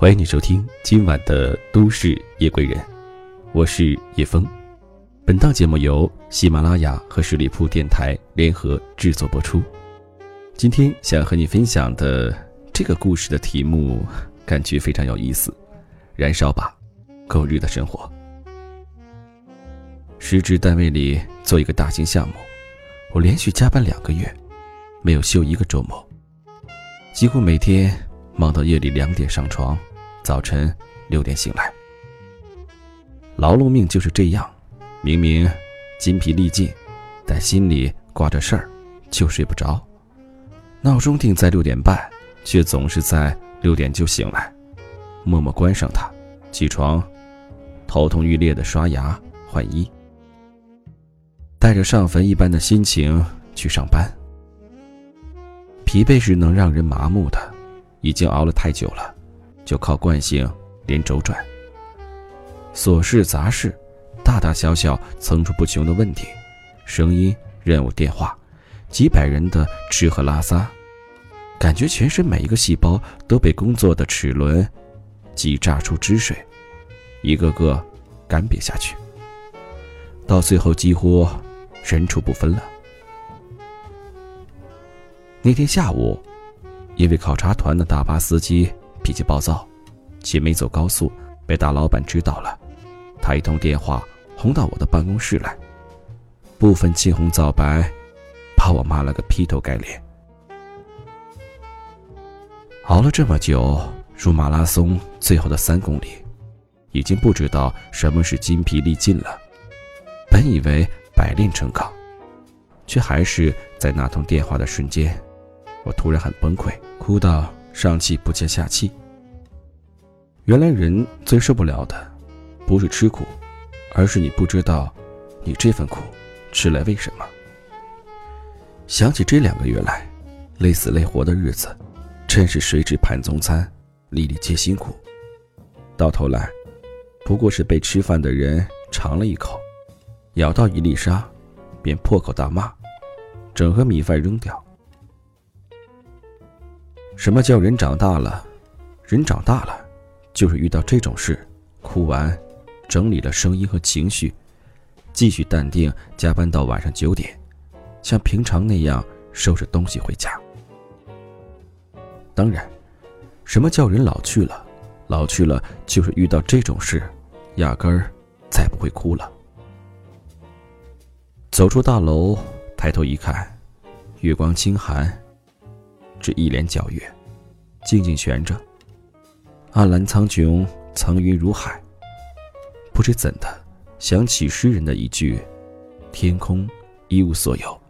欢迎你收听今晚的《都市夜归人》，我是叶枫。本档节目由喜马拉雅和十里铺电台联合制作播出。今天想和你分享的这个故事的题目，感觉非常有意思。燃烧吧，狗日的生活！时值单位里做一个大型项目，我连续加班两个月，没有休一个周末，几乎每天忙到夜里两点上床。早晨六点醒来，劳碌命就是这样，明明筋疲力尽，但心里挂着事儿，就睡不着。闹钟定在六点半，却总是在六点就醒来，默默关上它，起床，头痛欲裂的刷牙换衣，带着上坟一般的心情去上班。疲惫是能让人麻木的，已经熬了太久了。就靠惯性连轴转，琐事杂事，大大小小层出不穷的问题，声音、任务、电话，几百人的吃喝拉撒，感觉全身每一个细胞都被工作的齿轮挤榨出汁水，一个个干瘪下去，到最后几乎人畜不分了。那天下午，一位考察团的大巴司机。脾气暴躁，且没走高速，被大老板知道了。他一通电话轰到我的办公室来，不分青红皂白，把我骂了个劈头盖脸。熬了这么久，入马拉松最后的三公里，已经不知道什么是筋疲力尽了。本以为百炼成钢，却还是在那通电话的瞬间，我突然很崩溃，哭到。上气不接下气。原来人最受不了的，不是吃苦，而是你不知道，你这份苦吃来为什么。想起这两个月来，累死累活的日子，真是谁知盘中餐，粒粒皆辛苦。到头来，不过是被吃饭的人尝了一口，咬到一粒沙，便破口大骂，整盒米饭扔掉。什么叫人长大了？人长大了，就是遇到这种事，哭完，整理了声音和情绪，继续淡定加班到晚上九点，像平常那样收拾东西回家。当然，什么叫人老去了？老去了就是遇到这种事，压根儿再不会哭了。走出大楼，抬头一看，月光清寒。只一脸皎月，静静悬着。暗蓝苍穹，层云如海。不知怎的，想起诗人的一句：“天空一无所有，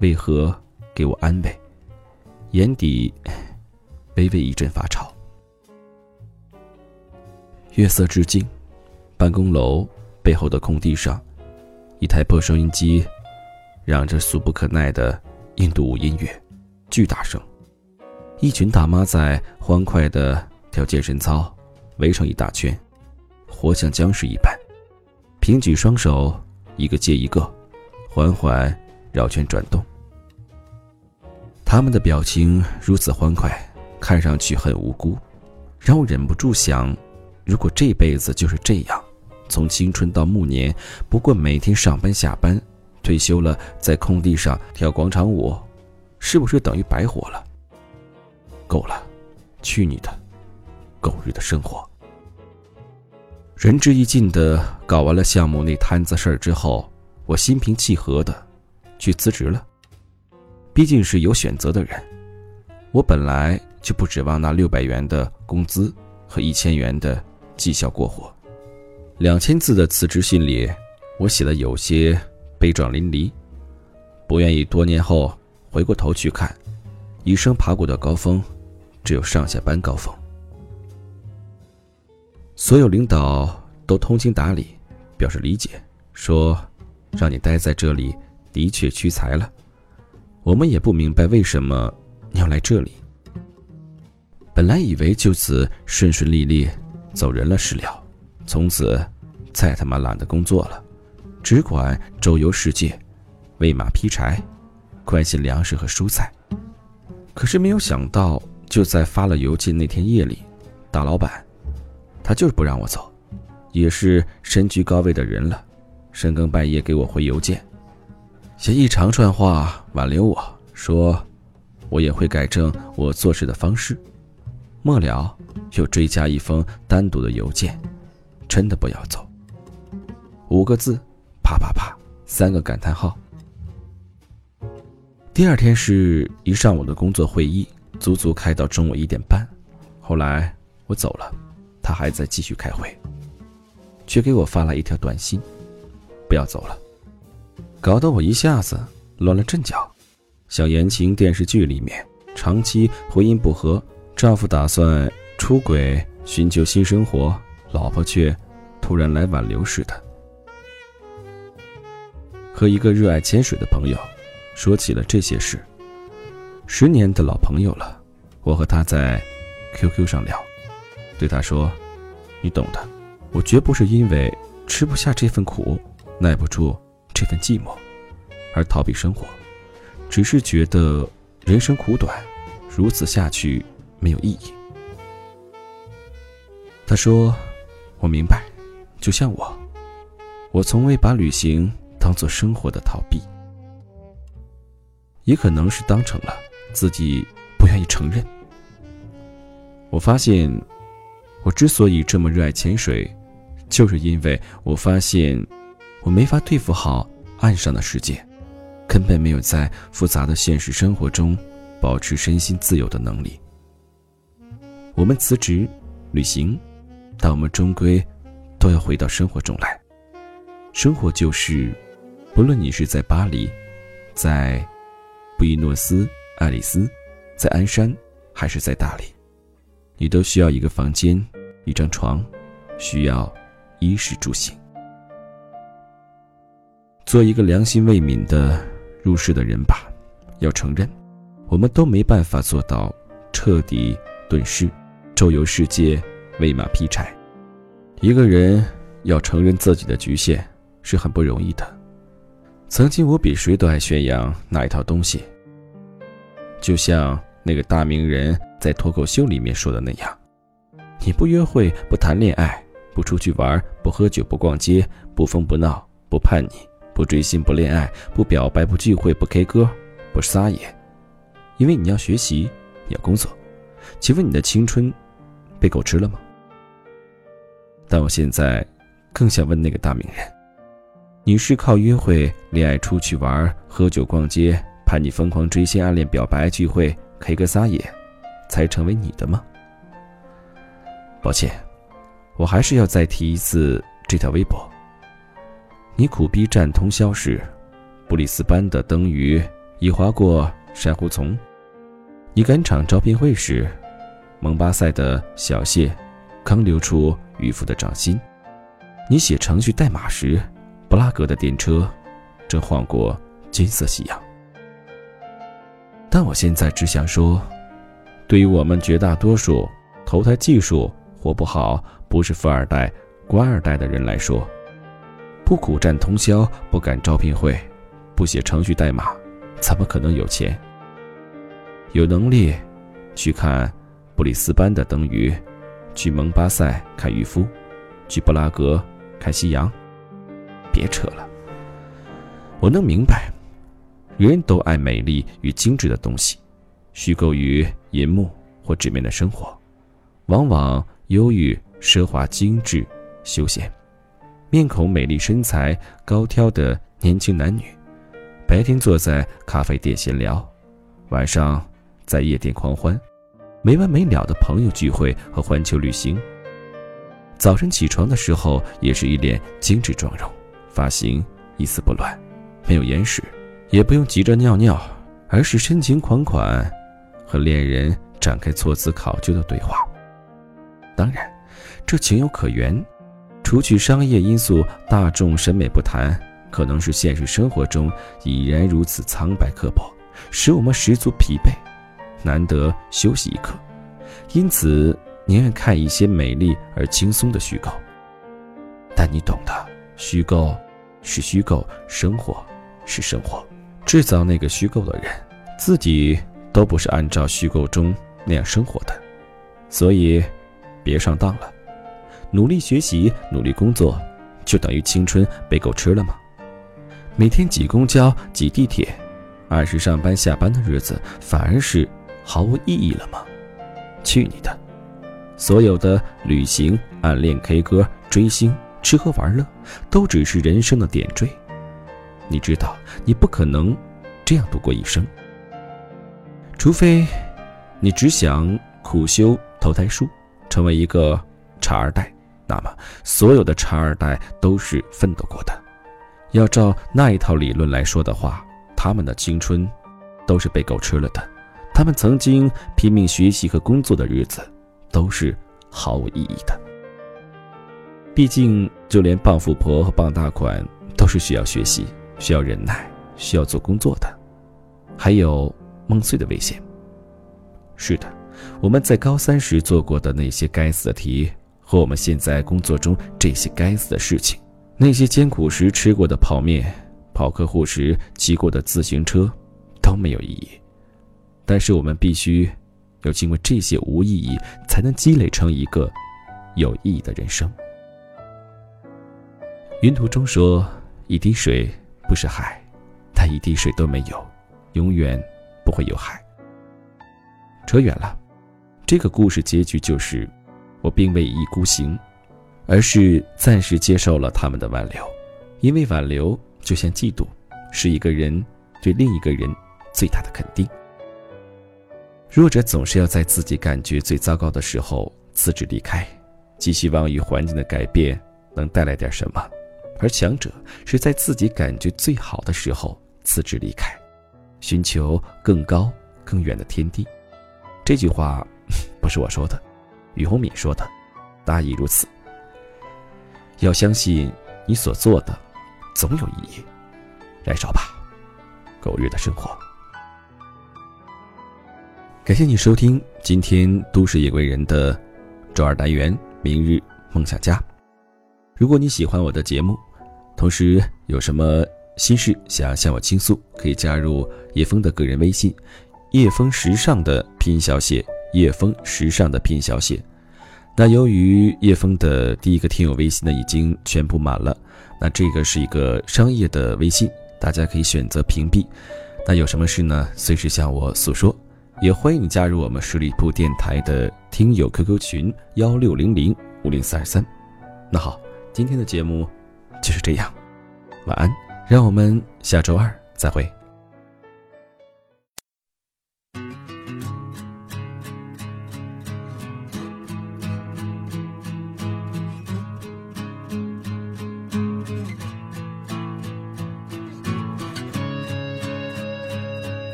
为何给我安慰？”眼底微微一阵发潮。月色至静，办公楼背后的空地上，一台破收音机，嚷着俗不可耐的印度舞音乐，巨大声。一群大妈在欢快地跳健身操，围成一大圈，活像僵尸一般，平举双手，一个接一个，缓缓绕圈转动。他们的表情如此欢快，看上去很无辜，让我忍不住想：如果这辈子就是这样，从青春到暮年，不过每天上班下班，退休了在空地上跳广场舞，是不是等于白活了？够了，去你的，狗日的生活！仁至义尽的搞完了项目那摊子事儿之后，我心平气和的去辞职了。毕竟是有选择的人，我本来就不指望那六百元的工资和一千元的绩效过活。两千字的辞职信里，我写的有些悲壮淋漓，不愿意多年后回过头去看，一生爬过的高峰。只有上下班高峰，所有领导都通情达理，表示理解，说让你待在这里的确屈才了。我们也不明白为什么你要来这里。本来以为就此顺顺利利走人了是了，从此再他妈懒得工作了，只管周游世界，喂马劈柴，关心粮食和蔬菜。可是没有想到。就在发了邮件那天夜里，大老板，他就是不让我走，也是身居高位的人了，深更半夜给我回邮件，写一长串话挽留我，说我也会改正我做事的方式。末了，又追加一封单独的邮件，真的不要走。五个字，啪啪啪，三个感叹号。第二天是一上午的工作会议，足足开到中午一点半。后来我走了，他还在继续开会，却给我发了一条短信：“不要走了。”搞得我一下子乱了阵脚，像言情电视剧里面长期婚姻不和，丈夫打算出轨寻求新生活，老婆却突然来挽留似的。和一个热爱潜水的朋友说起了这些事。十年的老朋友了，我和他在。QQ 上聊，对他说：“你懂的，我绝不是因为吃不下这份苦，耐不住这份寂寞，而逃避生活，只是觉得人生苦短，如此下去没有意义。”他说：“我明白，就像我，我从未把旅行当做生活的逃避，也可能是当成了，自己不愿意承认。”我发现，我之所以这么热爱潜水，就是因为我发现，我没法对付好岸上的世界，根本没有在复杂的现实生活中保持身心自由的能力。我们辞职旅行，但我们终归都要回到生活中来。生活就是，不论你是在巴黎，在布宜诺斯爱丽丝，在鞍山，还是在大理。你都需要一个房间，一张床，需要衣食住行。做一个良心未泯的入世的人吧。要承认，我们都没办法做到彻底遁世，周游世界，喂马劈柴。一个人要承认自己的局限是很不容易的。曾经我比谁都爱宣扬那一套东西，就像那个大名人。在脱口秀里面说的那样，你不约会，不谈恋爱，不出去玩，不喝酒，不逛街，不疯不闹，不叛逆，不追星，不恋爱，不表白，不聚会，不 K 歌，不撒野，因为你要学习，你要工作。请问你的青春被狗吃了吗？但我现在更想问那个大名人：你是靠约会、恋爱、出去玩、喝酒、逛街、看你、疯狂追星、暗恋、表白、聚会、K 歌、撒野？才成为你的吗？抱歉，我还是要再提一次这条微博。你苦逼战通宵时，布里斯班的灯鱼已划过珊瑚丛；你赶场招聘会时，蒙巴塞的小蟹刚流出渔夫的掌心；你写程序代码时，布拉格的电车正晃过金色夕阳。但我现在只想说。对于我们绝大多数投胎技术活不好、不是富二代、官二代的人来说，不苦战通宵、不赶招聘会、不写程序代码，怎么可能有钱？有能力去看布里斯班的灯鱼，去蒙巴塞看渔夫，去布拉格看夕阳？别扯了！我能明白，人都爱美丽与精致的东西。虚构于银幕或纸面的生活，往往忧郁、奢华、精致、休闲。面孔美丽、身材高挑的年轻男女，白天坐在咖啡店闲聊，晚上在夜店狂欢，没完没了的朋友聚会和环球旅行。早晨起床的时候，也是一脸精致妆容，发型一丝不乱，没有眼屎，也不用急着尿尿，而是深情款款。和恋人展开措辞考究的对话，当然，这情有可原。除去商业因素、大众审美不谈，可能是现实生活中已然如此苍白刻薄，使我们十足疲惫，难得休息一刻，因此宁愿看一些美丽而轻松的虚构。但你懂的，虚构是虚构，生活是生活，制造那个虚构的人，自己。都不是按照虚构中那样生活的，所以，别。上当了。努力学习，努力工作，就等于青春被狗吃了吗？每天挤公交、挤地铁，按时上班下班的日子，反而是毫无意义了吗？去你的！所有的旅行、暗恋、K 歌、追星、吃喝玩乐，都只是人生的点缀。你知道，你不可能这样度过一生，除非你只想苦修投胎术，成为一个茶二代。那么，所有的茶二代都是奋斗过的。要照那一套理论来说的话，他们的青春都是被狗吃了的。他们曾经拼命学习和工作的日子，都是毫无意义的。毕竟，就连傍富婆和傍大款都是需要学习、需要忍耐、需要做工作的。还有梦碎的危险。是的，我们在高三时做过的那些该死的题。和我们现在工作中这些该死的事情，那些艰苦时吃过的泡面，跑客户时骑过的自行车，都没有意义。但是我们必须要经过这些无意义，才能积累成一个有意义的人生。云图中说：“一滴水不是海，但一滴水都没有，永远不会有海。”扯远了，这个故事结局就是。我并未一意孤行，而是暂时接受了他们的挽留，因为挽留就像嫉妒，是一个人对另一个人最大的肯定。弱者总是要在自己感觉最糟糕的时候辞职离开，寄希望于环境的改变能带来点什么；而强者是在自己感觉最好的时候辞职离开，寻求更高更远的天地。这句话不是我说的。于洪敏说的，大意如此。要相信你所做的总有意义。燃烧吧，狗日的生活！感谢你收听今天都市夜归人的周二单元《明日梦想家》。如果你喜欢我的节目，同时有什么心事想要向我倾诉，可以加入叶枫的个人微信“叶枫时尚”的拼音小写。叶枫时尚的拼音小写，那由于叶枫的第一个听友微信呢已经全部满了，那这个是一个商业的微信，大家可以选择屏蔽。那有什么事呢？随时向我诉说，也欢迎加入我们十里铺电台的听友 QQ 群幺六零零五零四二三。那好，今天的节目就是这样，晚安，让我们下周二再会。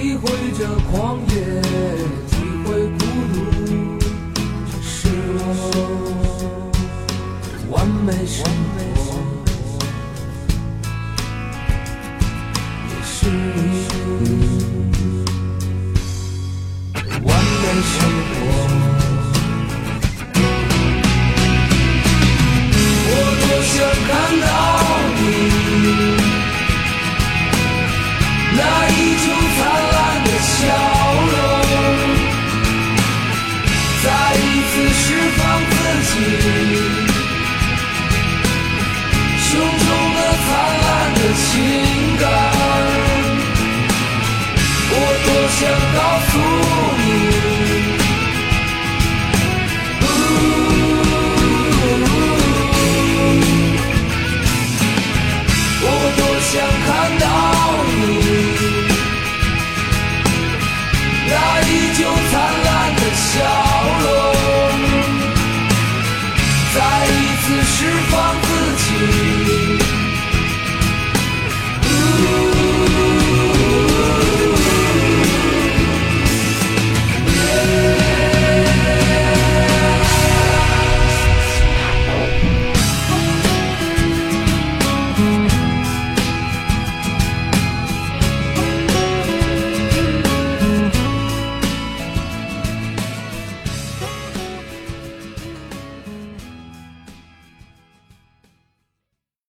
体会这狂野，体会孤独，这是我完美生活，也是你情